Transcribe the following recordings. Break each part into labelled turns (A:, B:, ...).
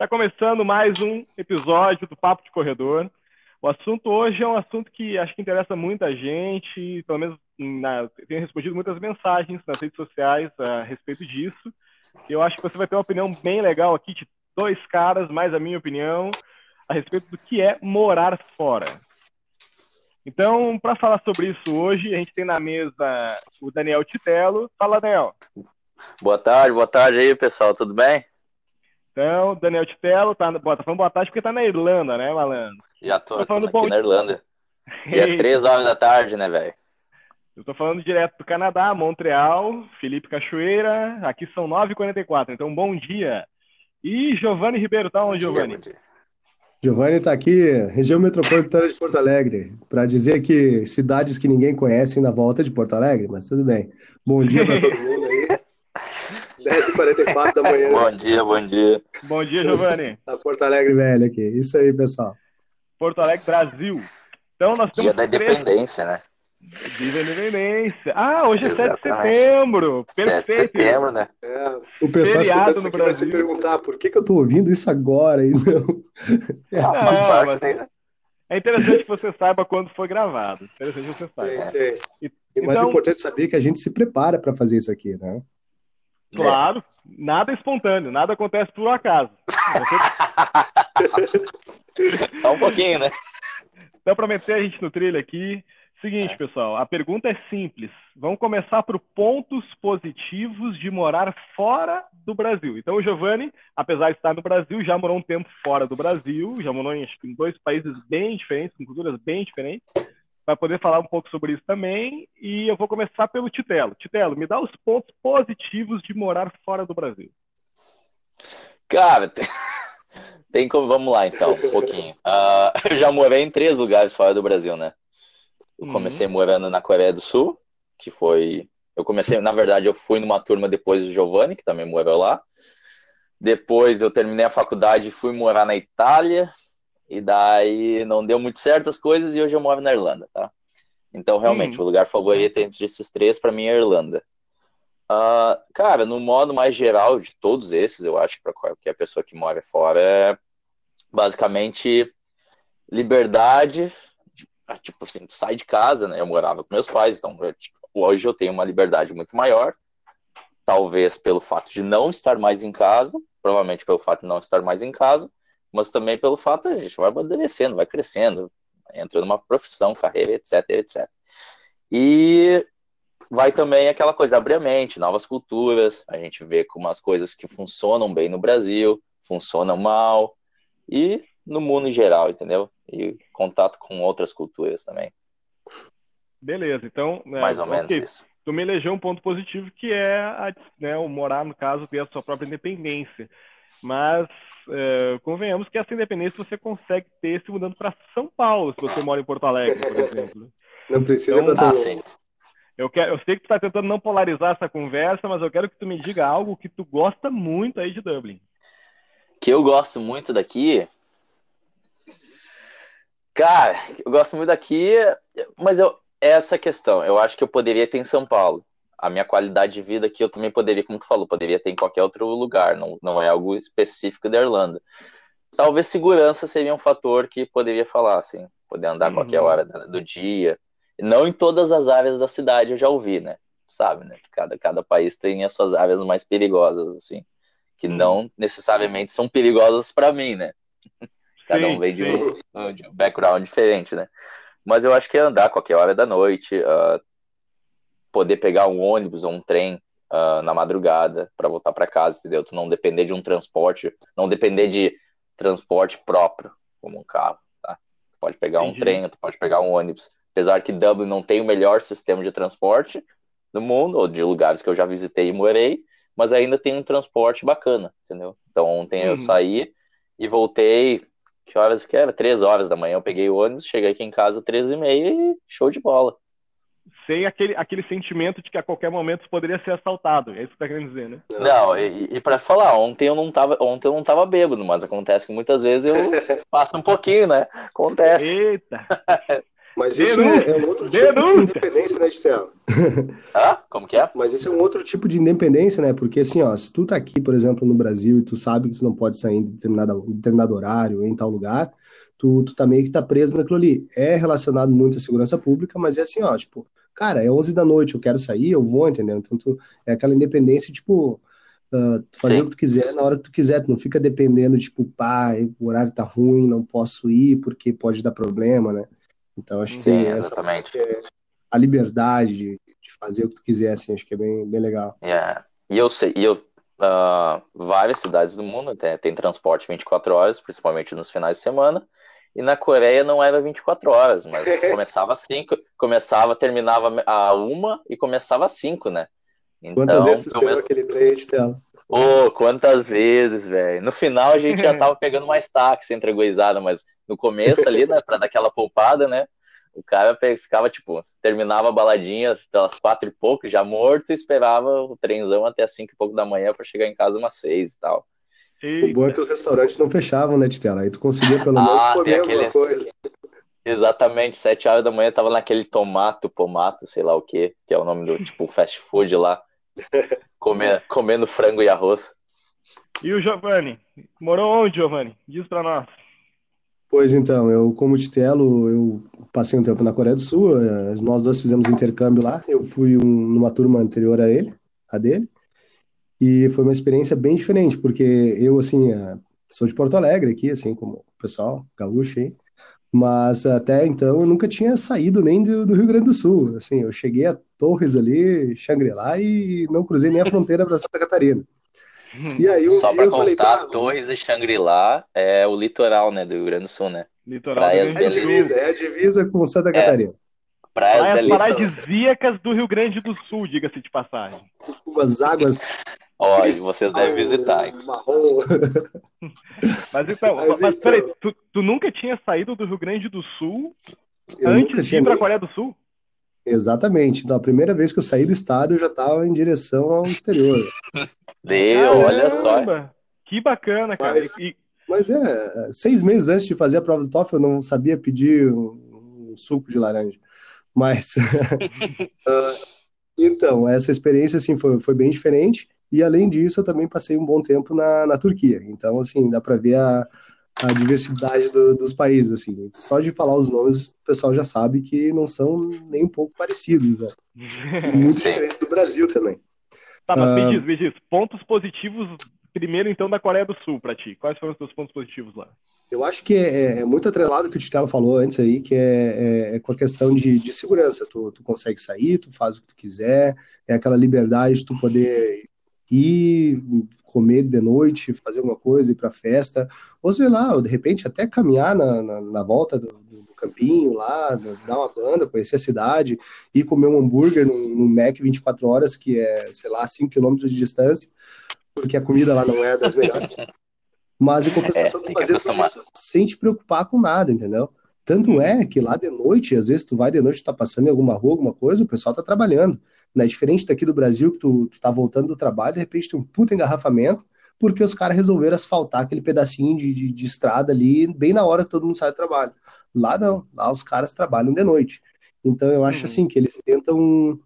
A: Está começando mais um episódio do Papo de Corredor. O assunto hoje é um assunto que acho que interessa muita gente, pelo menos na, tenho respondido muitas mensagens nas redes sociais a respeito disso. Eu acho que você vai ter uma opinião bem legal aqui de dois caras, mais a minha opinião, a respeito do que é morar fora. Então, para falar sobre isso hoje, a gente tem na mesa o Daniel Titelo. Fala, Daniel.
B: Boa tarde, boa tarde aí, pessoal, tudo bem?
A: Então, Daniel Titelo, tá, tá falando boa tarde porque tá na Irlanda, né, malandro?
B: Já tô, tô falando aqui bom... na Irlanda. Dia três horas da tarde, né, velho?
A: Eu tô falando direto do Canadá, Montreal, Felipe Cachoeira, aqui são 9h44, então bom dia. E Giovanni Ribeiro, tá onde, Giovanni?
C: Giovanni está aqui, região metropolitana de Porto Alegre, para dizer que cidades que ninguém conhece na volta de Porto Alegre, mas tudo bem. Bom dia para todo mundo aí. 10h44 da manhã.
B: Bom dia, bom dia.
A: Bom dia, Giovanni.
C: A Porto Alegre velho aqui. Isso aí, pessoal.
A: Porto Alegre, Brasil. Então nós
B: temos. Dia da independência, né?
A: Dia da independência. Ah, hoje é 7 de setembro. Perfeito. 7 de
B: setembro, né?
C: É, o pessoal escutando vai se perguntar por que, que eu tô ouvindo isso agora e não.
A: Ah, não, mas... É interessante que você saiba quando foi gravado. Interessante que você saiba.
C: É, é. E, e mais então... importante saber que a gente se prepara para fazer isso aqui, né?
A: Claro, é. nada espontâneo, nada acontece por acaso.
B: Só um pouquinho, né?
A: Então, para meter a gente no trilho aqui, seguinte, é. pessoal, a pergunta é simples. Vamos começar por pontos positivos de morar fora do Brasil. Então, o Giovanni, apesar de estar no Brasil, já morou um tempo fora do Brasil, já morou em, em dois países bem diferentes, com culturas bem diferentes vai poder falar um pouco sobre isso também. E eu vou começar pelo Titelo. Titelo, me dá os pontos positivos de morar fora do Brasil.
B: Cara, tem, tem como. Vamos lá então, um pouquinho. Uh, eu já morei em três lugares fora do Brasil, né? Eu uhum. comecei morando na Coreia do Sul, que foi. Eu comecei, na verdade, eu fui numa turma depois do Giovanni, que também morou lá. Depois eu terminei a faculdade e fui morar na Itália, e daí não deu muito certo as coisas e hoje eu moro na Irlanda, tá? Então, realmente, hum. o lugar favorito entre esses três, para mim, é a Irlanda. Uh, cara, no modo mais geral de todos esses, eu acho que para qualquer pessoa que mora fora é basicamente liberdade. Ah, tipo assim, tu sai de casa, né? Eu morava com meus pais, então eu, tipo, hoje eu tenho uma liberdade muito maior. Talvez pelo fato de não estar mais em casa, provavelmente pelo fato de não estar mais em casa, mas também pelo fato de a gente vai amadurecendo, vai crescendo, entra numa profissão, carreira, etc, etc. E vai também aquela coisa, abrir a mente, novas culturas, a gente vê como as coisas que funcionam bem no Brasil, funcionam mal, e no mundo em geral, entendeu? E contato com outras culturas também.
A: Beleza, então...
B: É, Mais ou okay. menos isso.
A: Tu me elegeu um ponto positivo que é a, né, o morar, no caso, ter a sua própria independência. Mas é, convenhamos que essa independência você consegue ter se mudando para São Paulo, se você mora em Porto Alegre, por exemplo.
C: Não precisa então,
B: ah,
A: eu, quero, eu sei que tu está tentando não polarizar essa conversa, mas eu quero que tu me diga algo que tu gosta muito aí de Dublin.
B: Que eu gosto muito daqui. Cara, eu gosto muito daqui, mas eu, essa questão, eu acho que eu poderia ter em São Paulo a minha qualidade de vida que eu também poderia, como tu falou, poderia ter em qualquer outro lugar, não, não é algo específico da Irlanda. Talvez segurança seria um fator que poderia falar, assim, poder andar uhum. qualquer hora do dia. Não em todas as áreas da cidade eu já ouvi, né? Sabe, né? Cada, cada país tem as suas áreas mais perigosas, assim, que uhum. não necessariamente são perigosas para mim, né? Cada um vem de um, de um, background diferente, né? Mas eu acho que é andar qualquer hora da noite, uh, poder pegar um ônibus ou um trem uh, na madrugada para voltar para casa, entendeu? Tu não depender de um transporte, não depender de transporte próprio, como um carro, tá? Tu pode pegar Entendi. um trem, tu pode pegar um ônibus. Apesar que Dublin não tem o melhor sistema de transporte do mundo, ou de lugares que eu já visitei e morei, mas ainda tem um transporte bacana, entendeu? Então ontem uhum. eu saí e voltei, que horas que era? Três horas da manhã eu peguei o ônibus, cheguei aqui em casa três e meia e show de bola
A: sem aquele, aquele sentimento de que a qualquer momento poderia ser assaltado. É isso que você tá querendo dizer, né?
B: Não, e, e para falar, ontem eu não tava, ontem eu não tava bêbado, mas acontece que muitas vezes eu passo um pouquinho, né? Acontece.
A: Eita!
C: Mas isso é, é, um outro tipo Denúncia. de independência, né, Estela?
B: Ah, como que é?
C: Mas esse é um outro tipo de independência, né? Porque assim, ó, se tu tá aqui, por exemplo, no Brasil e tu sabe que tu não pode sair em determinado, em determinado horário, em tal lugar, tu, tu tá meio que tá preso naquilo ali. É relacionado muito à segurança pública, mas é assim, ó, tipo, cara, é 11 da noite, eu quero sair, eu vou, entendeu? Então tu, é aquela independência, tipo, uh, fazer Sim. o que tu quiser na hora que tu quiser, tu não fica dependendo, tipo, pá, o horário tá ruim, não posso ir porque pode dar problema, né? Então acho Sim, que
B: exatamente.
C: É a liberdade de, de, fazer o que tu quiser, assim, acho que é bem, bem legal.
B: Yeah. E eu sei, e eu, uh, várias cidades do mundo tem, tem transporte 24 horas, principalmente nos finais de semana, e na Coreia não era 24 horas, mas começava às 5, começava, terminava a uma e começava às 5, né?
C: Então, Quantas vezes tu esperou aquele trem de tela?
B: Oh, quantas vezes, velho. No final a gente já tava pegando mais táxi entre a mas no começo ali, né, pra dar aquela poupada, né, o cara ficava, tipo, terminava a baladinha pelas quatro e pouco, já morto, e esperava o trenzão até as cinco e pouco da manhã para chegar em casa umas seis e tal.
C: Eita. O bom é que os restaurantes não fechavam, né, Titela? Aí tu conseguia pelo menos ah, comer aquele... alguma coisa.
B: Exatamente, sete horas da manhã tava naquele tomato, pomato, sei lá o que, que é o nome do tipo fast food lá, comer, comendo frango e arroz.
A: E o Giovanni? Morou onde, Giovanni? Diz pra nós.
C: Pois então, eu como Titelo, eu passei um tempo na Coreia do Sul, eh, nós dois fizemos intercâmbio lá, eu fui um, numa turma anterior a ele, a dele, e foi uma experiência bem diferente, porque eu, assim, eh, sou de Porto Alegre aqui, assim como o pessoal gaúcho aí, mas até então eu nunca tinha saído nem do, do Rio Grande do Sul, assim, eu cheguei a Torres ali, Xangri-Lá, e não cruzei nem a fronteira para Santa Catarina.
B: E aí um Só para constar, falei, Torres e Xangri-Lá é o litoral, né, do Rio Grande do Sul, né?
A: Litoral Praias
C: é a divisa, é a divisa com Santa é. Catarina.
A: Praias, Praias paradisíacas do Rio Grande do Sul, diga-se de passagem.
C: Umas águas
B: Ó, oh, vocês devem visitar. Hein?
A: mas então, mas, mas peraí, então- tu, tu, nunca tinha saído do Rio Grande do Sul eu antes de ir para a Coreia do Sul?
C: Exatamente. Então, a primeira vez que eu saí do estado, eu já estava em direção ao exterior.
B: Deu, olha só.
A: Que bacana, cara.
C: Mas, e... mas, é, seis meses antes de fazer a prova do TOEFL, eu não sabia pedir um, um suco de laranja. Mas, uh, então, essa experiência, assim, foi, foi bem diferente. E, além disso, eu também passei um bom tempo na, na Turquia. Então, assim, dá para ver a, a diversidade do, dos países, assim. Só de falar os nomes, o pessoal já sabe que não são nem um pouco parecidos, né? muito diferentes do Brasil também.
A: Tá, mas me ah, diz, me diz, pontos positivos primeiro, então, da Coreia do Sul para ti. Quais foram os teus pontos positivos lá?
C: Eu acho que é, é muito atrelado o que o Titelo falou antes aí, que é, é, é com a questão de, de segurança. Tu, tu, consegue sair, tu faz o que tu quiser, é aquela liberdade de tu poder ir comer de noite, fazer alguma coisa, ir para festa, ou sei lá, ou de repente até caminhar na, na, na volta do, do, campinho lá, dar uma banda, conhecer a cidade, ir comer um hambúrguer no, no Mac 24 horas, que é, sei lá, 5 quilômetros de distância, porque a comida lá não é das melhores. Mas em compensação, é, tu fazer tudo isso sem te preocupar com nada, entendeu? Tanto é que lá de noite, às vezes tu vai de noite, tu tá passando em alguma rua, alguma coisa, o pessoal tá trabalhando. Né? Diferente daqui do Brasil, que tu, tu tá voltando do trabalho, de repente tem um puta engarrafamento, porque os caras resolveram asfaltar aquele pedacinho de, de, de, estrada ali, bem na hora que todo mundo sai do trabalho. Lá não, lá os caras trabalham de noite. Então eu acho uhum. assim que eles tentam.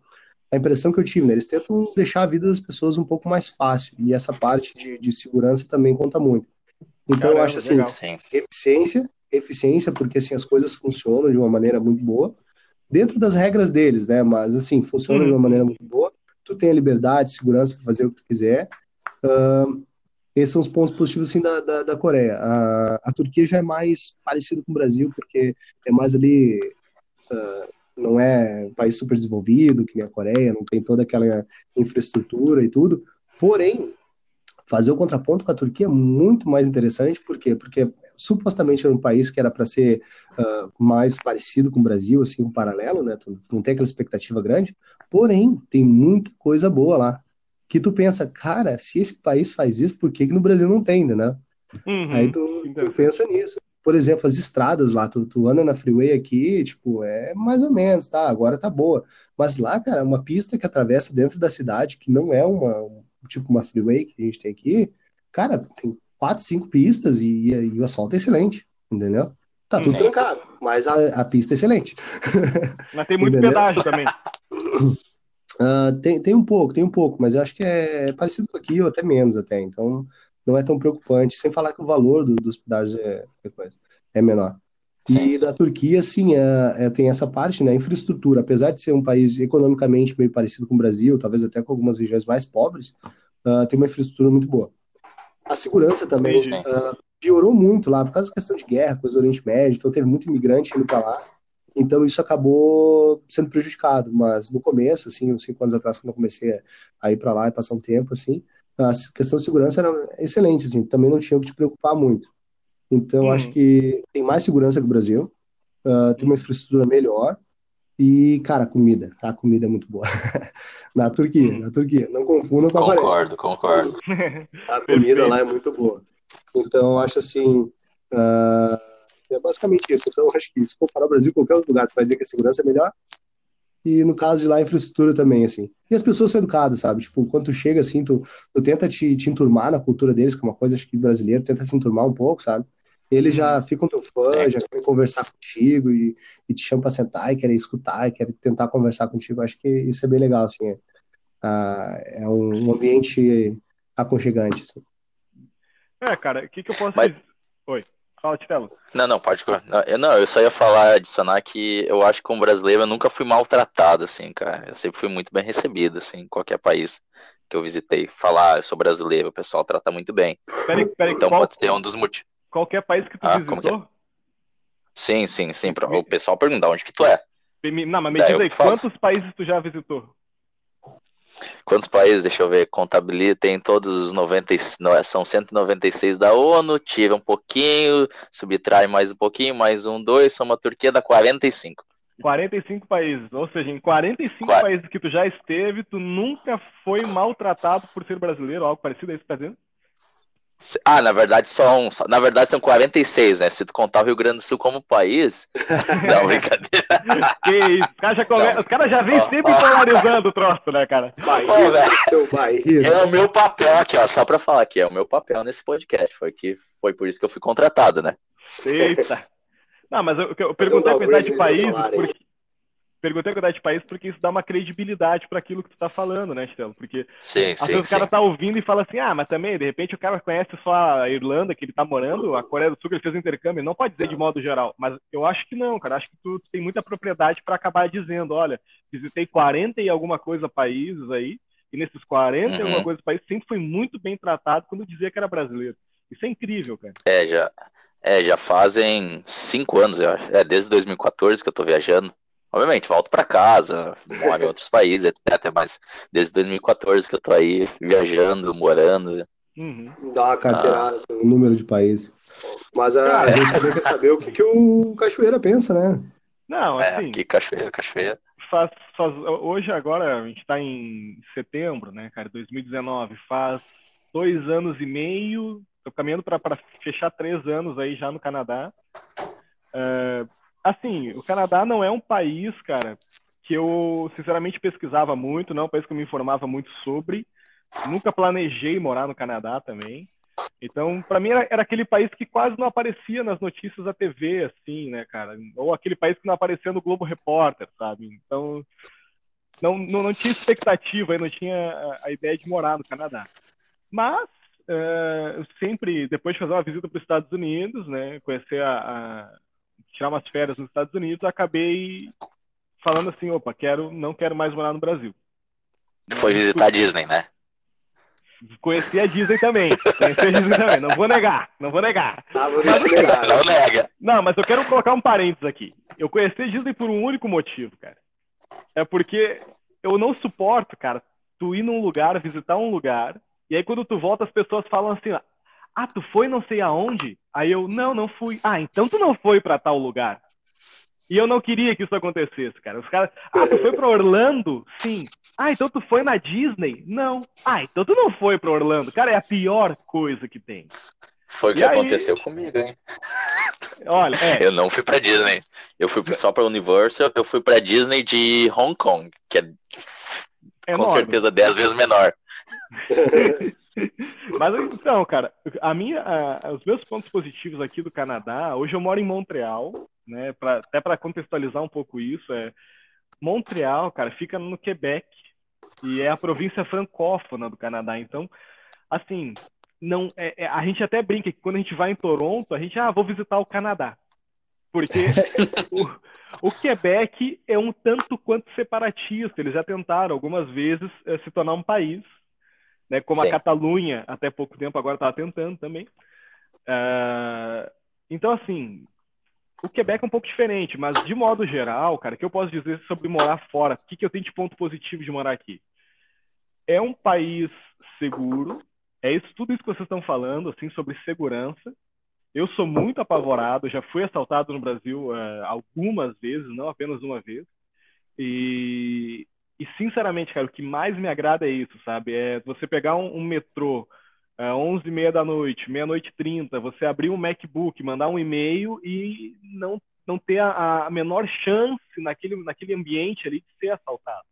C: A impressão que eu tive, né? Eles tentam deixar a vida das pessoas um pouco mais fácil. E essa parte de, de segurança também conta muito. Então Caramba, eu acho assim, legal. eficiência, eficiência, porque assim as coisas funcionam de uma maneira muito boa dentro das regras deles, né? Mas assim, funciona uhum. de uma maneira muito boa. Tu tem a liberdade, segurança para fazer o que tu quiser. Uh, esses são os pontos positivos assim, da, da, da Coreia. A, a, Turquia já é mais parecido com o Brasil, porque é mais ali. Uh, não é um país super desenvolvido, que nem a Coreia, não tem toda aquela infraestrutura e tudo. Porém, fazer o contraponto com a Turquia é muito mais interessante, por quê? Porque supostamente era um país que era para ser uh, mais parecido com o Brasil, assim, um paralelo, né? Tu não tem aquela expectativa grande, porém, tem muita coisa boa lá. Que tu pensa, cara, se esse país faz isso, por que, que no Brasil não tem, né? Uhum, Aí tu, tu, pensa nisso. Por exemplo, as estradas lá, tu, tu anda na freeway aqui, tipo, é mais ou menos, tá? Agora tá boa. Mas lá, cara, uma pista que atravessa dentro da cidade, que não é uma, tipo uma freeway que a gente tem aqui, cara, tem quatro, cinco pistas e, e o asfalto é excelente, entendeu? Tá tudo Sim. trancado, mas a, a pista é excelente.
A: Mas tem muito pedágio também.
C: Uh, tem, tem um pouco, tem um pouco, mas eu acho que é parecido com aqui, ou até menos até, então não é tão preocupante, sem falar que o valor do, dos pedágios é, é, é menor. E da Turquia, sim, é, é, tem essa parte, né? Infraestrutura, apesar de ser um país economicamente meio parecido com o Brasil, talvez até com algumas regiões mais pobres, uh, tem uma infraestrutura muito boa. A segurança também uh, piorou muito lá, por causa da questão de guerra, coisa do Oriente Médio, então teve muito imigrante indo para lá, então isso acabou sendo prejudicado. Mas no começo, assim, uns cinco anos atrás, quando eu comecei a ir para lá e passar um tempo, assim, a questão de segurança era excelente, assim, também não tinha que te preocupar muito. Então, hum. acho que tem mais segurança que o Brasil, uh, tem uma infraestrutura melhor e, cara, comida. A comida é muito boa. na Turquia, hum. na Turquia. Não confunda com
B: a Concordo, concordo.
C: A comida lá é muito boa. Então, acho assim. Uh, é basicamente isso. Então, acho que se comparar o Brasil com qualquer outro lugar, tu vai dizer que a segurança é melhor. E no caso de lá, a infraestrutura também, assim. E as pessoas são educadas, sabe? Tipo, quando tu chega assim, tu, tu tenta te, te enturmar na cultura deles, que é uma coisa, acho que brasileiro, tenta se enturmar um pouco, sabe? Eles já uhum. ficam teu fã, é. já querem conversar contigo e, e te chamam pra sentar e querem escutar e querem tentar conversar contigo. Acho que isso é bem legal, assim. É, ah, é um, um ambiente aconchegante, assim.
A: É, cara, o que, que eu posso Mas... dizer? Oi. Fala, Titelo.
B: Não, não, pode. Não, eu, não, eu só ia falar, adicionar que eu acho que como brasileiro eu nunca fui maltratado, assim, cara. Eu sempre fui muito bem recebido, assim, em qualquer país que eu visitei. Falar, eu sou brasileiro, o pessoal trata muito bem.
A: Peraí, peraí,
B: então qual... pode ser um dos motivos.
A: Qualquer país que tu ah, visitou? Que é?
B: Sim, sim, sim. O pessoal pergunta onde que tu é.
A: Não, mas me diz aí, quantos países tu já visitou?
B: Quantos países, deixa eu ver, contabiliza, tem todos os 90, são 196 da ONU, tira um pouquinho, subtrai mais um pouquinho, mais um, dois, soma a Turquia, dá 45.
A: 45 países, ou seja, em 45 Qua... países que tu já esteve, tu nunca foi maltratado por ser brasileiro, algo parecido a isso que tá dizendo?
B: Ah, na verdade são, na verdade são 46, né? Se tu contar o Rio Grande do Sul como país. Não, brincadeira.
A: Que isso, os caras já, come... Os cara já vêm sempre polarizando o troço, né, cara?
B: é o meu papel aqui, ó, só pra falar aqui, é o meu papel nesse podcast. Foi, que, foi por isso que eu fui contratado, né?
A: Eita. Não, mas eu, eu perguntei a quantidade de países porque, perguntei a quantidade de países porque isso dá uma credibilidade para aquilo que tu tá falando, né, Estelo? Porque
B: sim,
A: às
B: sim,
A: vezes sim. o cara tá ouvindo e fala assim, ah, mas também, de repente, o cara conhece só a Irlanda, que ele tá morando, a Coreia do Sul, que ele fez intercâmbio, não pode dizer de modo geral, mas eu acho que não, cara, acho que tu, tem muita propriedade para acabar dizendo, olha, visitei 40 e alguma coisa países aí, e nesses 40 uhum. e alguma coisa países sempre foi muito bem tratado quando dizia que era brasileiro. Isso é incrível, cara.
B: É, já, é, já fazem cinco anos, eu acho. É, desde 2014 que eu tô viajando. Obviamente, volto para casa, moro em outros países, etc. Mas desde 2014 que eu tô aí viajando, morando.
C: Uhum. Dá uma carteirada ah. o número de países. Mas a, a gente também quer saber o que, que o Cachoeira pensa, né?
A: Não,
B: é, assim. É, que Cachoeira, Cachoeira.
A: Faz, faz, hoje, agora, a gente está em setembro, né, cara, 2019. Faz dois anos e meio, tô caminhando para fechar três anos aí já no Canadá. Uh, assim, o Canadá não é um país, cara, que eu sinceramente pesquisava muito, não é um país que eu me informava muito sobre. Nunca planejei morar no Canadá também. Então, para mim era, era, aquele país que quase não aparecia nas notícias da TV, assim, né, cara? Ou aquele país que não aparecia no Globo Repórter, sabe? Então, não, não, não tinha expectativa, não tinha a, a, ideia de morar no Canadá. Mas, uh, eu sempre, depois de fazer uma visita para os Estados Unidos, né, conhecer a, a tirar umas férias nos Estados Unidos, acabei falando assim, opa, quero, não quero mais morar no Brasil.
B: Foi visitar a Disney, né?
A: Conheci a Disney também. Conheci a Disney também. Não vou negar, não vou negar.
C: Vou mas, negar.
B: Não nega.
A: Não, mas eu quero colocar um parênteses aqui. Eu conheci a Disney por um único motivo, cara. É porque eu não suporto, cara, tu ir num lugar, visitar um lugar, e aí quando tu volta as pessoas falam assim, ah, tu foi não sei aonde? Aí eu, não, não fui. Ah, então tu não foi para tal lugar. E eu não queria que isso acontecesse, cara. Os caras, ah, tu foi para Orlando? Sim. Ah, então tu foi na Disney? Não. Ah, então tu não foi para Orlando. Cara, é a pior coisa que tem.
B: Foi o que aí... aconteceu comigo, hein?
A: Olha, é.
B: Eu não fui para Disney. Eu fui só para Universal, eu fui para Disney de Hong Kong, que é, é com certeza dez vezes menor.
A: Mas então, cara, a minha, a, os meus pontos positivos aqui do Canadá, hoje eu moro em Montreal, né? Pra, até para contextualizar um pouco isso, é Montreal, cara, fica no Quebec e é a província francófona do Canadá. Então, assim, não, é, é, a gente até brinca que quando a gente vai em Toronto, a gente, ah, vou visitar o Canadá. Porque o, o, Quebec é um tanto quanto separatista. Eles já tentaram algumas vezes é, se tornar um país, né? Como Sim. a Catalunha, até pouco tempo agora estava tentando também. Uh, então, assim, o Quebec é um pouco diferente, mas de modo geral, cara, o que eu posso dizer sobre morar fora? O que, que eu tenho de ponto positivo de morar aqui? É um país seguro, é isso, tudo isso que vocês estão falando, assim, sobre segurança. Eu sou muito apavorado, já fui assaltado no Brasil uh, algumas vezes, não apenas uma vez. E, e, sinceramente, cara, o que mais me agrada é isso, sabe? É você pegar um, um metrô 11 e meia da noite, meia-noite e 30, você abrir um MacBook, mandar um e-mail e não, não ter a, a menor chance naquele, naquele ambiente ali de ser assaltado.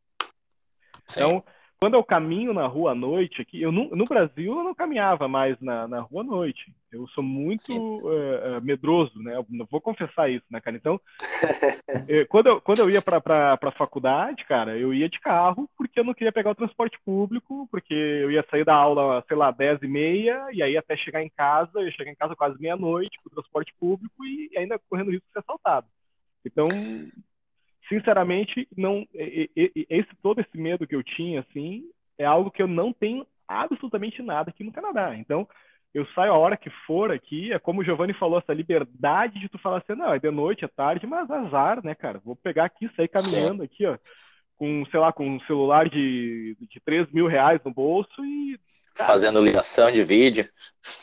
A: Sim. Então, quando eu caminho na rua à noite aqui, eu no, no Brasil eu não caminhava mais na, na rua à noite. Eu sou muito uh, medroso, né? Eu vou confessar isso, né, cara? Então, eu, quando, eu, quando eu ia para a faculdade, cara, eu ia de carro porque eu não queria pegar o transporte público, porque eu ia sair da aula, sei lá, 10 e meia, e aí até chegar em casa, eu chegar em casa quase meia-noite com o transporte público e ainda correndo risco de ser assaltado. Então, sinceramente, não esse todo esse medo que eu tinha assim é algo que eu não tenho absolutamente nada aqui no Canadá. Então, eu saio a hora que for aqui, é como o Giovanni falou, essa liberdade de tu falar assim, não, é de noite, é tarde, mas azar, né, cara? Vou pegar aqui, sair caminhando Sim. aqui, ó, com, sei lá, com um celular de, de 3 mil reais no bolso e...
B: Cara, fazendo ligação de vídeo.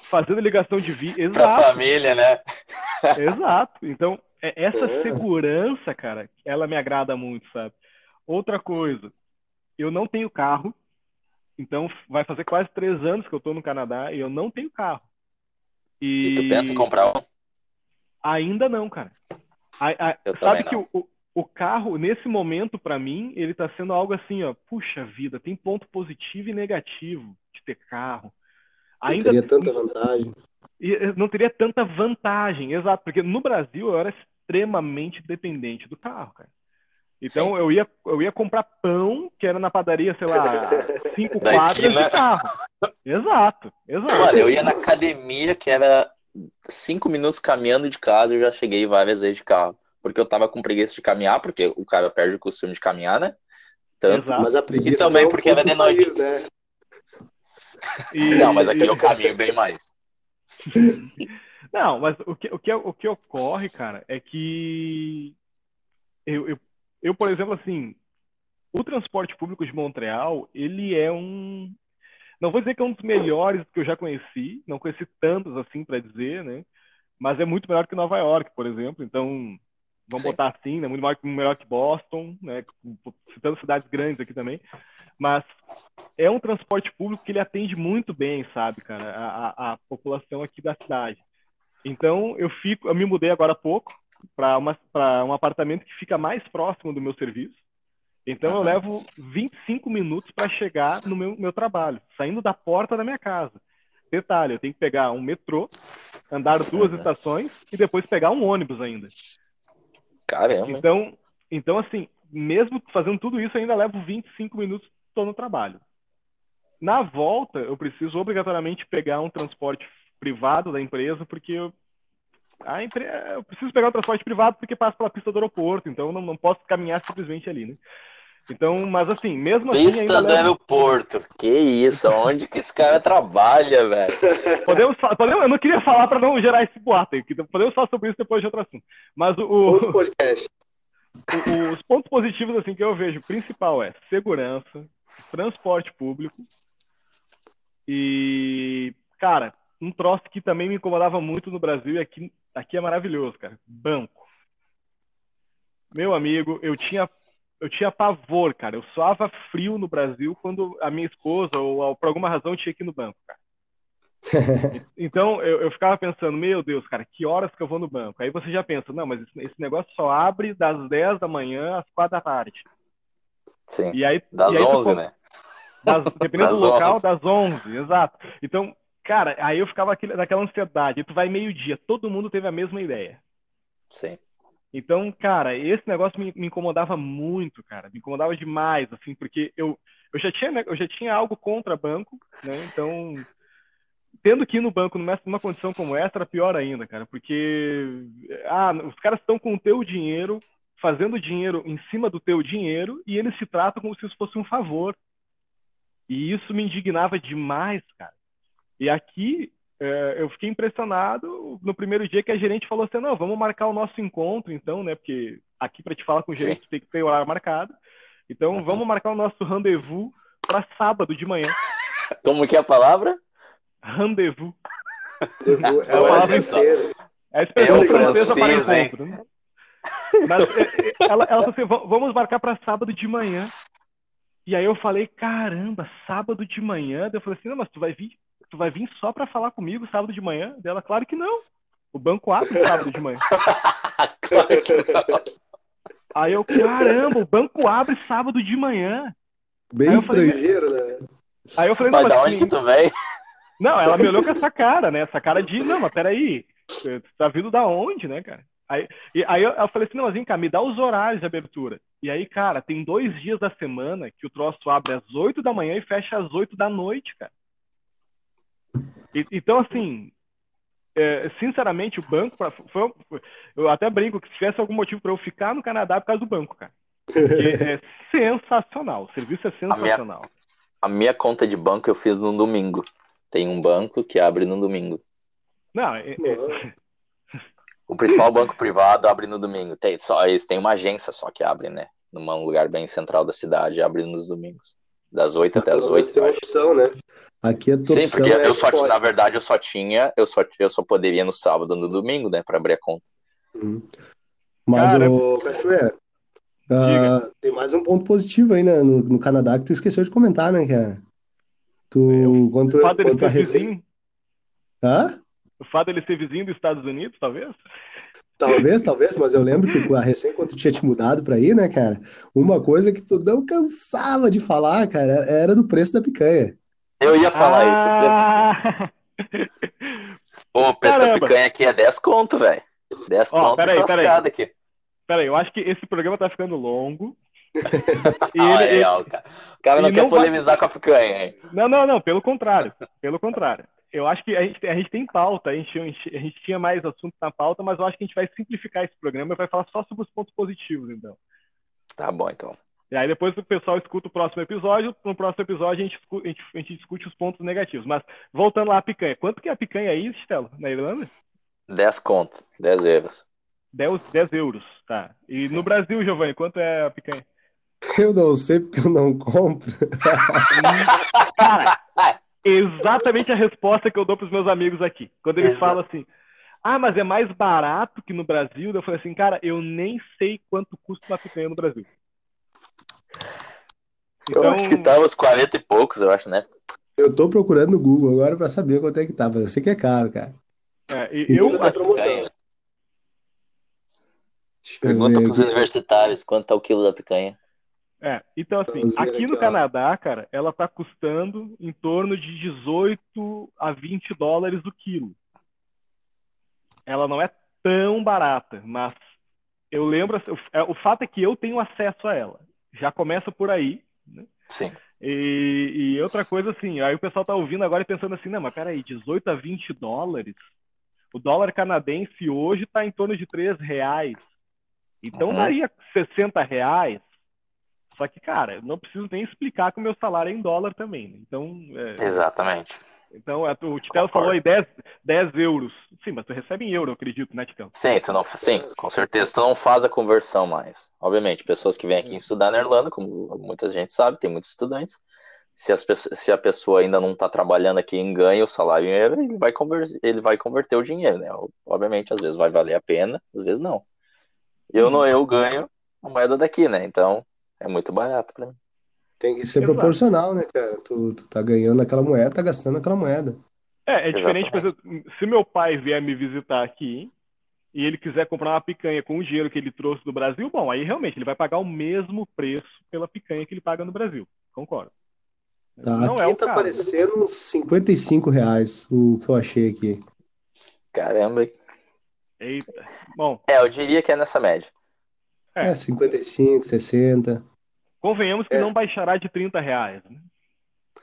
A: Fazendo ligação de vídeo, exato.
B: Pra família, né?
A: Exato. Então, essa é. segurança, cara, ela me agrada muito, sabe? Outra coisa, eu não tenho carro, então vai fazer quase três anos que eu tô no Canadá e eu não tenho carro.
B: E, e tu pensa em comprar um?
A: Ainda não, cara. A, a, sabe que o, o carro, nesse momento, para mim, ele tá sendo algo assim, ó, puxa vida, tem ponto positivo e negativo de ter carro.
C: Ainda não teria tanta vantagem.
A: Não teria tanta vantagem, exato, porque no Brasil eu era extremamente dependente do carro, cara. Então eu ia, eu ia comprar pão, que era na padaria, sei lá, cinco da quadras esquina. de carro. Exato, exato.
B: Mano, eu ia na academia, que era cinco minutos caminhando de casa, eu já cheguei várias vezes de carro. Porque eu tava com preguiça de caminhar, porque o cara perde o costume de caminhar, né?
C: Tanto. Mas a preguiça
B: e também porque era de noite. País, né? E... Não, mas aqui eu caminho bem mais.
A: Não, mas o que, o, que, o que ocorre, cara, é que eu, eu, eu, por exemplo, assim, o transporte público de Montreal, ele é um. Não vou dizer que é um dos melhores que eu já conheci, não conheci tantos assim para dizer, né? Mas é muito melhor que Nova York, por exemplo. Então, vamos Sim. botar assim, né? Muito melhor, melhor que Boston, né? Citando cidades grandes aqui também. Mas é um transporte público que ele atende muito bem, sabe, cara, a, a, população aqui da cidade. Então, eu fico, eu me mudei agora há pouco para um apartamento que fica mais próximo do meu serviço. Então, eu levo 25 minutos para chegar no meu, meu trabalho, saindo da porta da minha casa. Detalhe, eu tenho que pegar um metrô, andar duas estações e depois pegar um ônibus ainda.
B: Caramba.
A: Então, então assim, mesmo fazendo tudo isso, ainda levo 25 minutos estou no trabalho. Na volta, eu preciso obrigatoriamente pegar um transporte privado da empresa, porque eu, a empre... eu preciso pegar um transporte privado porque passa pela pista do aeroporto, então não, não posso caminhar simplesmente ali, né? Então, mas assim, mesmo assim.
B: Pista do levo... aeroporto, que isso, onde que esse cara trabalha, velho?
A: Podemos, podemos, eu não queria falar para não gerar esse boato aí, podemos falar sobre isso depois de outro assunto. Mas o. Outro podcast. O, os pontos positivos assim que eu vejo, principal é segurança, transporte público. E, cara, um troço que também me incomodava muito no Brasil e aqui, aqui é maravilhoso, cara. Banco. Meu amigo, eu tinha eu tinha pavor, cara. Eu suava frio no Brasil quando a minha esposa, ou por alguma razão, tinha que ir no banco, cara. então eu, eu, ficava pensando, meu Deus, cara, que horas que eu vou no banco? Aí você já pensa, não, mas esse, esse negócio só abre das 10 da manhã às 4 da tarde.
B: Sim. E aí, das e aí 11, né?
A: Das, dependendo das do local, 11. das 11, exato. Então, cara, aí eu ficava aquele, naquela ansiedade. E tu vai meio-dia, todo mundo teve a mesma ideia.
B: Sim.
A: Então, cara, esse negócio me, me, incomodava muito, cara. Me incomodava demais, assim, porque eu, eu, já, tinha, eu já tinha algo contra banco, né? Então, tendo que ir no banco numa, condição como essa, era pior ainda, cara. Porque, ah, os caras estão com o teu dinheiro, fazendo dinheiro em cima do teu dinheiro, e eles se tratam como se isso fosse um favor. E isso me indignava demais, cara. E aqui, eu fiquei impressionado no primeiro dia que a gerente falou assim: não, vamos marcar o nosso encontro, então, né? Porque aqui para te falar com o gerente Sim. tem que ter horário marcado. Então, uhum. vamos marcar o nosso rendezvous para sábado de manhã.
B: Como que é a palavra?
A: Rendezvous.
C: é a palavra
A: É a expressão francesa para encontro. Né? Mas é, é, ela, ela falou assim: vamos marcar para sábado de manhã. E aí eu falei, caramba, sábado de manhã? Eu falei assim, não, mas tu vai vir tu vai vir só para falar comigo sábado de manhã? Dela, claro que não. O banco abre sábado de manhã. claro que não. Aí eu, caramba, o banco abre sábado de manhã.
C: Bem estrangeiro, falei, né?
A: Aí eu falei,
B: não,
A: mas
B: da onde que tu vem?
A: Não, ela me olhou com essa cara, né? Essa cara de, não, mas peraí, tu tá vindo da onde, né, cara? Aí, e, aí eu, eu, falei assim, não, mas vem cá, me dá os horários de abertura. E aí, cara, tem dois dias da semana que o troço abre às 8 da manhã e fecha às 8 da noite, cara. E, então, assim, é, sinceramente, o banco, pra, foi, eu até brinco que se tivesse algum motivo para eu ficar no Canadá é por causa do banco, cara. é sensacional, o serviço é sensacional.
B: A minha, a minha, conta de banco eu fiz no domingo. Tem um banco que abre no domingo.
A: Não, é, é...
B: O principal banco privado abre no domingo. Tem, só, eles têm uma agência só que abre, né? Num lugar bem central da cidade, abre nos domingos. Das 8 até as 8.
C: Tem uma opção, né? Aqui a tua
B: Sim, porque é eu só, na verdade, eu só tinha, eu só, eu só poderia no sábado no domingo, né, para abrir a conta.
C: Uhum. Mas, Cara, o Cachoeira, uh, tem mais um ponto positivo aí né, no, no, Canadá que tu esqueceu de comentar, né, cara? Tu, eu, quanto,
A: o fato dele ser vizinho.
C: Hã?
A: O fato dele ser vizinho dos Estados Unidos, talvez?
C: Talvez, talvez, mas eu lembro que a recém quando tu tinha te mudado para aí, né, cara? Uma coisa que tu não cansava de falar, cara, era do preço da picanha.
B: Eu ia falar ah... isso. Pô, o preço Caramba. da picanha aqui é 10 conto, velho. 10 Ó, conto peraí, peraí. aqui.
A: Peraí, eu acho que esse programa tá ficando longo.
B: e ah, ele, é, ó, cara. O cara não quer não polemizar vai... com a picanha, hein?
A: Não, não, não, pelo contrário. Pelo contrário eu acho que a gente, a gente tem pauta, a gente, a gente tinha mais assunto na pauta, mas eu acho que a gente vai simplificar esse programa e vai falar só sobre os pontos positivos, então.
B: Tá bom, então.
A: E aí depois o pessoal escuta o próximo episódio, no próximo episódio a gente, a gente, a gente discute os pontos negativos. Mas voltando lá à picanha, quanto que é a picanha aí, Stelo, na Irlanda?
B: 10 conto, 10 euros.
A: 10, 10 euros, tá. E Sim. no Brasil, Giovanni, quanto é a picanha?
C: Eu não sei porque eu não compro.
A: Cara, exatamente a resposta que eu dou para os meus amigos aqui. Quando eles Exato. falam assim, ah, mas é mais barato que no Brasil, eu falei assim, cara, eu nem sei quanto custa uma picanha no Brasil.
B: Então... Eu acho que tava uns 40 e poucos, eu acho, né?
C: Eu tô procurando no Google agora para saber quanto é que tava. Eu sei que é caro, cara.
A: É, e, eu...
C: Tá promoção.
B: Pergunta pros universitários quanto tá o quilo da picanha.
A: É, então assim, aqui no Canadá, cara, ela tá custando em torno de 18 a 20 dólares o quilo. Ela não é tão barata, mas eu lembro, assim, é, o fato é que eu tenho acesso a ela. Já começa por aí, né?
B: Sim.
A: E, e, outra coisa assim, aí o pessoal tá ouvindo agora e pensando assim, não, mas peraí, 18 a 20 dólares? O dólar canadense hoje está em torno de 3 reais. Então uhum. daria 60 reais. Só que, cara, eu não preciso nem explicar que o meu salário é em dólar também. Né? Então.
B: É... Exatamente.
A: Então, o Titelo falou aí 10, 10 euros. Sim, mas tu recebe em euro, eu acredito, né, Titelo?
B: Sim, tu não, sim, com certeza. Tu não faz a conversão mais. Obviamente, pessoas que vêm aqui estudar na Irlanda, como muita gente sabe, tem muitos estudantes. Se, as, se a pessoa ainda não está trabalhando aqui em ganho o salário em euro, ele vai, converter, ele vai converter o dinheiro, né? Obviamente, às vezes vai valer a pena, às vezes não. Eu não, eu ganho a moeda daqui, né? Então, é muito barato pra mim.
C: Tem que ser Exato. proporcional, né, cara? Tu, tu tá ganhando aquela moeda, tá gastando aquela moeda.
A: É, é diferente, por exemplo, se meu pai vier me visitar aqui e ele quiser comprar uma picanha com o dinheiro que ele trouxe do Brasil, bom, aí realmente ele vai pagar o mesmo preço pela picanha que ele paga no Brasil. Concordo.
C: Tá, não aqui é tá caso. aparecendo uns 55 reais o que eu achei aqui.
B: Caramba.
A: Eita. Bom.
B: É, eu diria que é nessa média.
C: É, é 55, 60.
A: Convenhamos que é. não baixará de 30 reais. Né?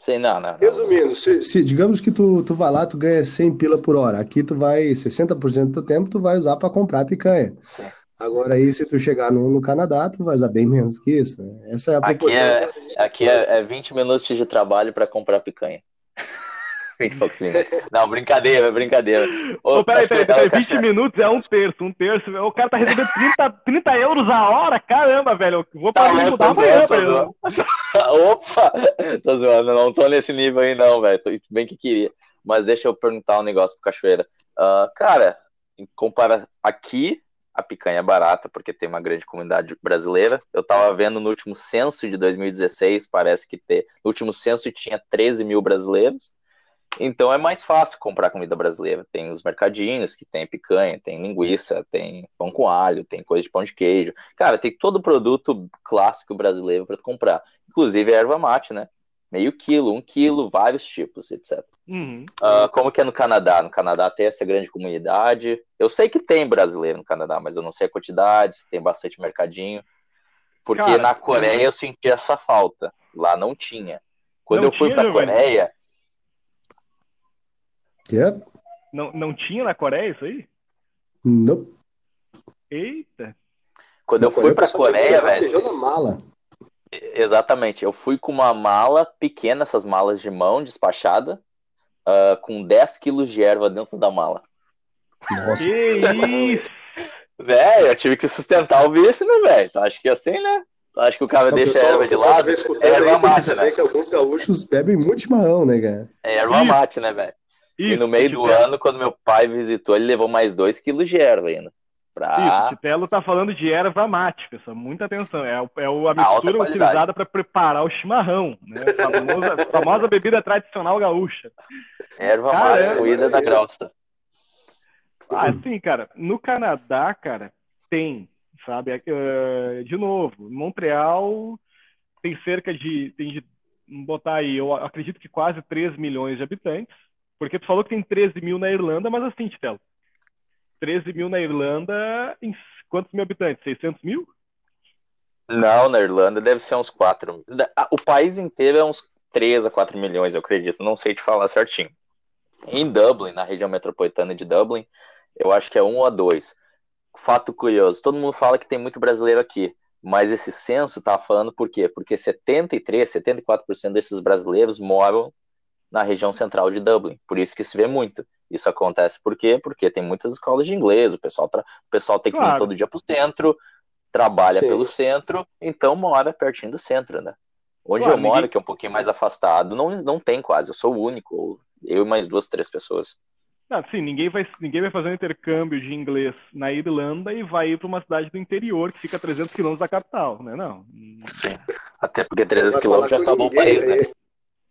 B: Sim, não, não.
C: Resumindo, se, se, digamos que tu, tu vai lá, tu ganha 100 pila por hora. Aqui tu vai, 60% do tempo tu vai usar para comprar picanha. Sim. Agora aí, se tu chegar no, no Canadá, tu vai usar bem menos que isso, né? Essa é a
B: proporção. Aqui é, aqui é, é 20 minutos de trabalho para comprar picanha. 20 poucos minutos. Não, brincadeira, brincadeira.
A: Ô, peraí, peraí, peraí, 20 minutos é um terço, um terço. O cara tá recebendo 30, 30 euros a hora? Caramba, velho. Eu vou
B: tá,
A: para
B: mudar amanhã, velho. Opa! Tô zoando, não tô nesse nível aí, não, velho. Bem que queria. Mas deixa eu perguntar um negócio pro Cachoeira. Uh, cara, compara aqui a picanha é barata, porque tem uma grande comunidade brasileira. Eu estava vendo no último censo de 2016, parece que ter, no último censo tinha 13 mil brasileiros. Então é mais fácil comprar comida brasileira. Tem os mercadinhos que tem picanha, tem linguiça, tem pão com alho, tem coisa de pão de queijo. Cara, tem todo o produto clássico brasileiro para comprar. Inclusive a erva mate, né? Meio quilo, um quilo, vários tipos, etc. Uhum. Uh, como que é no Canadá? No Canadá tem essa grande comunidade. Eu sei que tem brasileiro no Canadá, mas eu não sei a quantidade, se tem bastante mercadinho. Porque Cara, na Coreia eu senti essa falta. Lá não tinha. Quando não eu fui para a Coreia,
C: Yep.
A: Não, não tinha na Coreia isso aí?
C: Não.
A: Eita.
B: Quando eu fui pra Coreia, velho.
C: Na mala.
B: Exatamente. Eu fui com uma mala pequena, essas malas de mão despachada, uh, com 10 quilos de erva dentro da mala.
A: Nossa. Que isso!
B: Velho, eu tive que sustentar o vício, né, velho? Então, acho que assim, né? Acho que o cara deixa pessoal, a erva de lado.
C: É erva mate, né? que alguns gaúchos bebem muito chimarrão, né, cara?
B: É erva mate, né, velho? Isso, e no meio do ano, quando meu pai visitou, ele levou mais dois quilos de erva ainda. Pra...
A: Isso, o Titelo tá falando de erva mate, pessoal. Muita atenção. É, é a mistura utilizada para preparar o chimarrão, né? A famosa, famosa bebida tradicional gaúcha.
B: Erva mate, moída da grossa.
A: Ah, sim, cara. No Canadá, cara, tem, sabe? Uh, de novo, Montreal tem cerca de, tem de botar aí, eu acredito que quase 3 milhões de habitantes. Porque tu falou que tem 13 mil na Irlanda, mas assim, Titelo, 13 mil na Irlanda, em quantos mil habitantes? 600 mil?
B: Não, na Irlanda deve ser uns 4 O país inteiro é uns 3 a 4 milhões, eu acredito. Não sei te falar certinho. Em Dublin, na região metropolitana de Dublin, eu acho que é 1 a 2. Fato curioso, todo mundo fala que tem muito brasileiro aqui, mas esse censo tá falando por quê? Porque 73, 74% desses brasileiros moram na região central de Dublin. Por isso que se vê muito. Isso acontece por quê? Porque tem muitas escolas de inglês, o pessoal, tra... o pessoal tem que claro. ir todo dia para o centro, trabalha Sim. pelo centro, então mora pertinho do centro, né? Onde claro, eu moro, ninguém... que é um pouquinho mais afastado, não, não tem quase, eu sou o único, eu e mais duas, três pessoas.
A: Ah, sim, ninguém vai, ninguém vai fazer um intercâmbio de inglês na Irlanda e vai ir para uma cidade do interior que fica a 300 quilômetros da capital, né? Não.
B: Sim, até porque 300 quilômetros já acabou o país, né?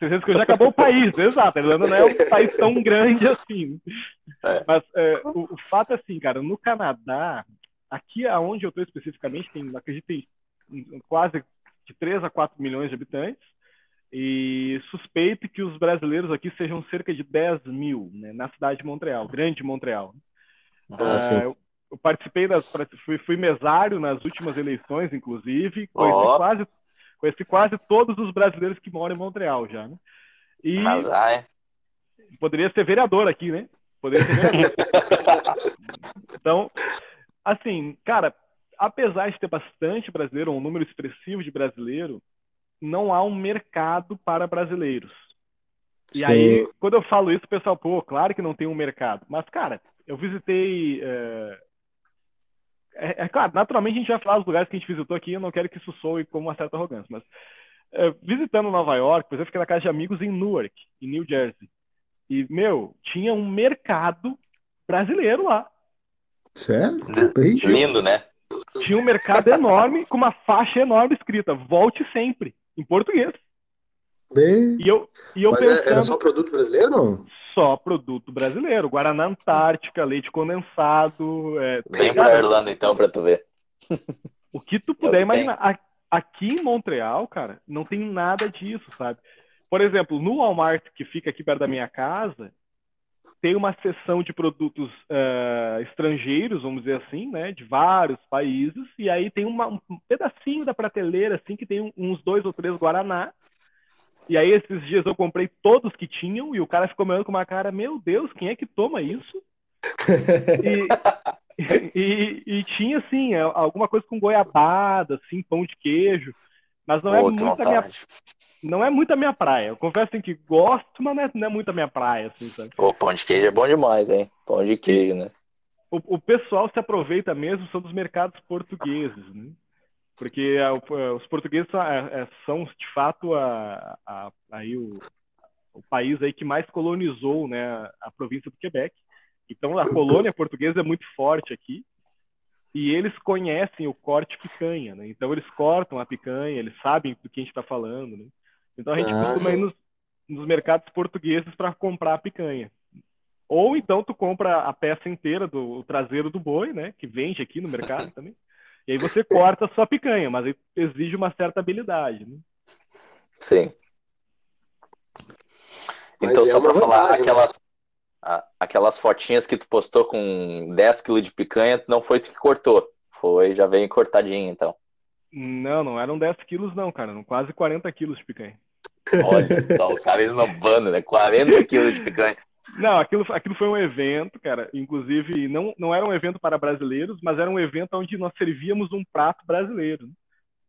B: né?
A: Você que já acabou o país, exato. A Irlanda não é um país tão grande assim. É. Mas é, o, o, fato é assim, cara, no Canadá, aqui aonde eu estou especificamente, tem, acredito, tem quase de 3 a 4 milhões de habitantes. E suspeito que os brasileiros aqui sejam cerca de 10 mil, né, na cidade de Montreal, grande Montreal. Ah, eu, eu, participei das. Fui, fui, mesário nas últimas eleições, inclusive. Conheci oh. quase Conheci quase todos os brasileiros que moram em Montreal já, né? E
B: Mas, ai.
A: poderia ser vereador aqui, né? Poderia ser vereador. então, assim, cara, apesar de ter bastante brasileiro, um número expressivo de brasileiro, não há um mercado para brasileiros. E Sim. aí, quando eu falo isso, o pessoal, pô, claro que não tem um mercado. Mas, cara, eu visitei é, é, é, claro, naturalmente a gente vai falar dos lugares que a gente visitou aqui, eu não quero que isso soe como uma certa arrogância, mas é, visitando Nova York, por exemplo, fiquei na casa de amigos em Newark, em New Jersey. E, meu, tinha um mercado brasileiro lá.
C: Sério?
B: Lindo, né?
A: Tinha um mercado enorme, com uma faixa enorme escrita, volte sempre, em português.
C: Bem...
A: E eu, e eu
C: Mas é, pensando... era só produto brasileiro, não?
A: Só produto brasileiro. Guaraná Antártica, leite condensado. É,
B: Vem pra Irlanda então pra tu ver.
A: O que tu puder é imaginar. Aqui em Montreal, cara, não tem nada disso, sabe? por exemplo, no Walmart que fica aqui perto da minha casa, tem uma seção de produtos uh, estrangeiros, vamos dizer assim, né, de vários países, e aí tem uma, um pedacinho da prateleira, assim, que tem uns dois ou três Guaraná, e aí esses dias eu comprei todos que tinham, e o cara ficou me olhando com uma cara, meu Deus, quem é que toma isso? e, e, e, tinha, assim, é, alguma coisa com goiabada, assim, pão de queijo. Mas não é muito a minha, não é muito a minha praia. Eu confesso assim, que gosto, mas não é, não é muito a minha praia, assim, sabe?
B: O pão de queijo é bom demais, hein? Pão de queijo, né?
A: O, o pessoal se aproveita mesmo são dos mercados portugueses, né? Porque os portugueses são, é, é, são de fato a, a, aí o, o país aí que mais colonizou, né, a província do Quebec. Então a colônia portuguesa é muito forte aqui e eles conhecem o corte picanha, né? Então eles cortam a picanha, eles sabem do que a gente está falando, né? Então a gente ah, costuma ir nos, nos mercados portugueses para comprar a picanha. Ou então tu compra a peça inteira do traseiro do boi, né? Que vende aqui no mercado também. E aí você corta a sua picanha, mas exige uma certa habilidade, né?
B: Sim. Então, mas só é para falar, né? aquelas, aquelas fotinhas que tu postou com 10 kg de picanha, não foi tu que cortou. Foi, já veio cortadinho, então.
A: Não, não eram 10 quilos, não, cara. Eram quase 40 quilos de picanha.
B: Olha só, o cara esnobando, né? 40 quilos de picanha.
A: Não, aquilo, aquilo foi um evento, cara. Inclusive, não, não era um evento para brasileiros, mas era um evento onde nós servíamos um prato brasileiro. Né?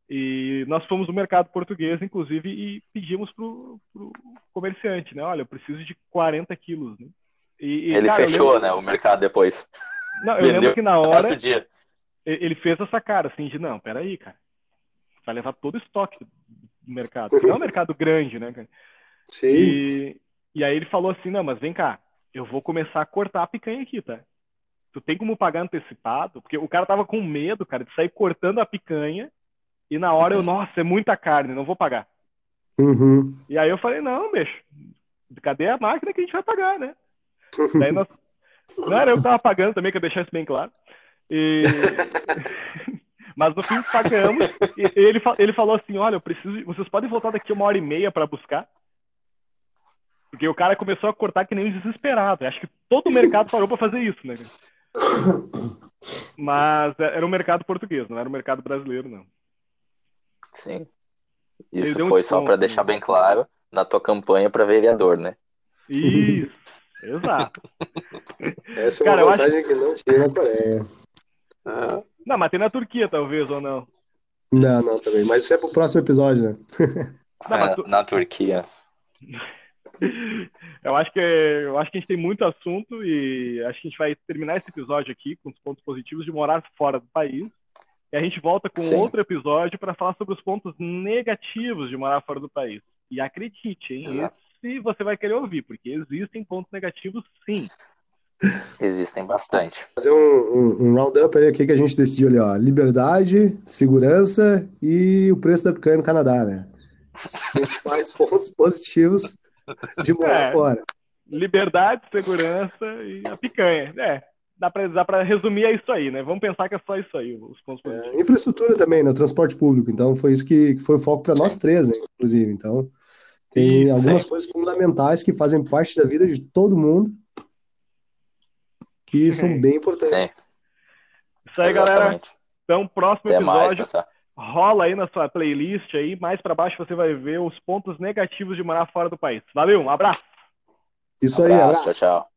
A: E nós fomos no mercado português, inclusive, e pedimos pro, pro comerciante, né? Olha, eu preciso de 40 quilos, né?
B: E, e, ele cara, fechou, lembro... né, o mercado depois.
A: Não, eu Vendeu lembro que na hora ele fez essa cara assim de não, peraí, cara, vai levar todo o estoque do mercado. Não é um mercado grande, né, cara?
C: Sim.
A: E, e aí ele falou assim, não, mas vem cá, eu vou começar a cortar a picanha aqui, tá? Tu tem como pagar antecipado? Porque o cara tava com medo, cara, de sair cortando a picanha e na hora eu, uhum. nossa, é muita carne, não vou pagar.
C: Uhum.
A: E aí eu falei, não, bicho, cadê a máquina que a gente vai pagar, né? Daí nós... Não era eu que tava pagando também, que eu deixar isso bem claro. E... Mas no fim pagamos. e ele, ele falou assim: olha, eu preciso. Vocês podem voltar daqui uma hora e meia para buscar? Porque o cara começou a cortar que nem um desesperado. Acho que todo o mercado parou para fazer isso, né? Mas era um mercado português, não era um mercado brasileiro, não.
B: Sim. Isso foi um só para deixar bem claro na tua campanha para vereador, né?
A: Isso. Exato.
C: Essa é uma Cara, vantagem acho... que não tinha na Coreia.
A: Ah. Não, mas tem na Turquia, talvez, ou não?
C: Não, não, também. Mas isso é pro próximo episódio, né?
B: Não, é, tu... Na Turquia.
A: eu acho que eu acho que a gente tem muito assunto e acho que a gente vai terminar esse episódio aqui com os pontos positivos de morar fora do país. E a gente volta com Sim. outro episódio para falar sobre os pontos negativos de morar fora do país. E acredite, hein? Exato se você vai querer ouvir, porque existem pontos negativos sim.
B: Existem bastante.
C: Fazer um, um, um roundup aí, o que a gente decidiu ali, ó. Liberdade, segurança e o preço da picanha no Canadá, né? Os principais pontos positivos de morar é, fora.
A: Liberdade, segurança e a picanha. É, dá para dá pra resumir é isso aí, né? Vamos pensar que é só isso aí, os pontos é, positivos.
C: É, infraestrutura também, né? Transporte público. Então, foi isso que, que foi o foco para nós três, né? Inclusive. Então, tem algumas coisas fundamentais que fazem parte da vida de todo mundo que são bem importantes. Sim.
A: Isso aí, Exatamente. galera. Então, próximo Até episódio mais, rola aí na sua playlist aí. Mais para baixo você vai ver os pontos negativos de morar fora do país. Valeu, um abraço.
C: Isso aí, abraço.
B: Tchau, tchau.